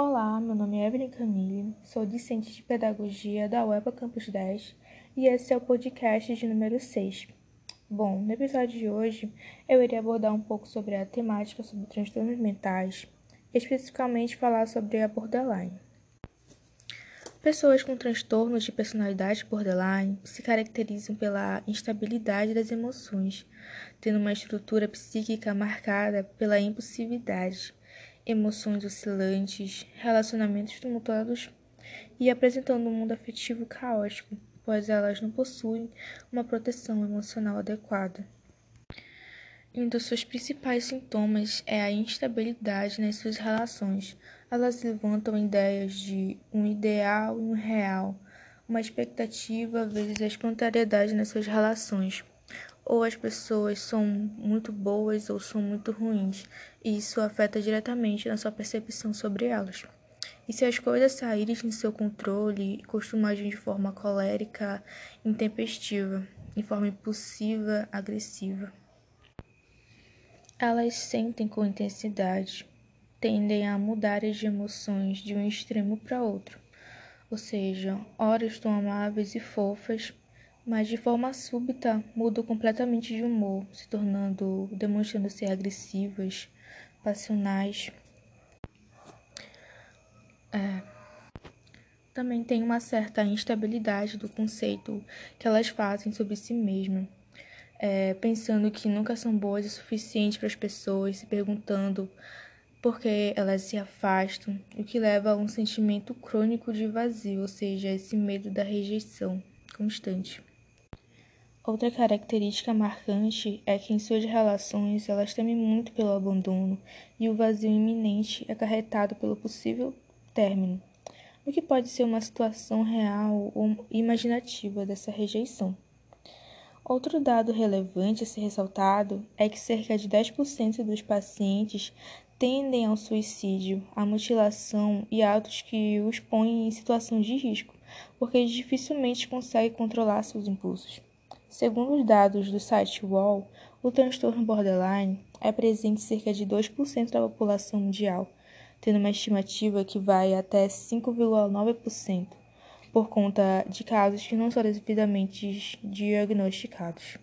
Olá, meu nome é Evelyn Camille, sou discente de Pedagogia da UEPA Campus 10 e esse é o podcast de número 6. Bom, no episódio de hoje eu irei abordar um pouco sobre a temática sobre transtornos mentais, especificamente falar sobre a borderline. Pessoas com transtornos de personalidade borderline se caracterizam pela instabilidade das emoções, tendo uma estrutura psíquica marcada pela impulsividade emoções oscilantes, relacionamentos tumultuados e apresentando um mundo afetivo caótico, pois elas não possuem uma proteção emocional adequada. Um dos seus principais sintomas é a instabilidade nas suas relações. Elas levantam ideias de um ideal e um real, uma expectativa vezes as contrariedades nas suas relações ou as pessoas são muito boas ou são muito ruins, e isso afeta diretamente na sua percepção sobre elas. E se as coisas saírem de seu controle, costumam agir de forma colérica, intempestiva, de forma impulsiva, agressiva. Elas sentem com intensidade, tendem a mudar de emoções de um extremo para outro. Ou seja, horas estão amáveis e fofas, mas de forma súbita mudam completamente de humor, se tornando, demonstrando ser agressivas, passionais. É. Também tem uma certa instabilidade do conceito que elas fazem sobre si mesmas, é, pensando que nunca são boas o suficiente para as pessoas, se perguntando por que elas se afastam, o que leva a um sentimento crônico de vazio, ou seja, esse medo da rejeição constante. Outra característica marcante é que em suas relações elas temem muito pelo abandono e o vazio iminente acarretado pelo possível término, o que pode ser uma situação real ou imaginativa dessa rejeição. Outro dado relevante a ser ressaltado é que cerca de 10% dos pacientes tendem ao suicídio, à mutilação e atos que os põem em situação de risco, porque dificilmente conseguem controlar seus impulsos. Segundo os dados do site Wall, o transtorno borderline é presente em cerca de 2% da população mundial, tendo uma estimativa que vai até 5,9%, por conta de casos que não são devidamente diagnosticados.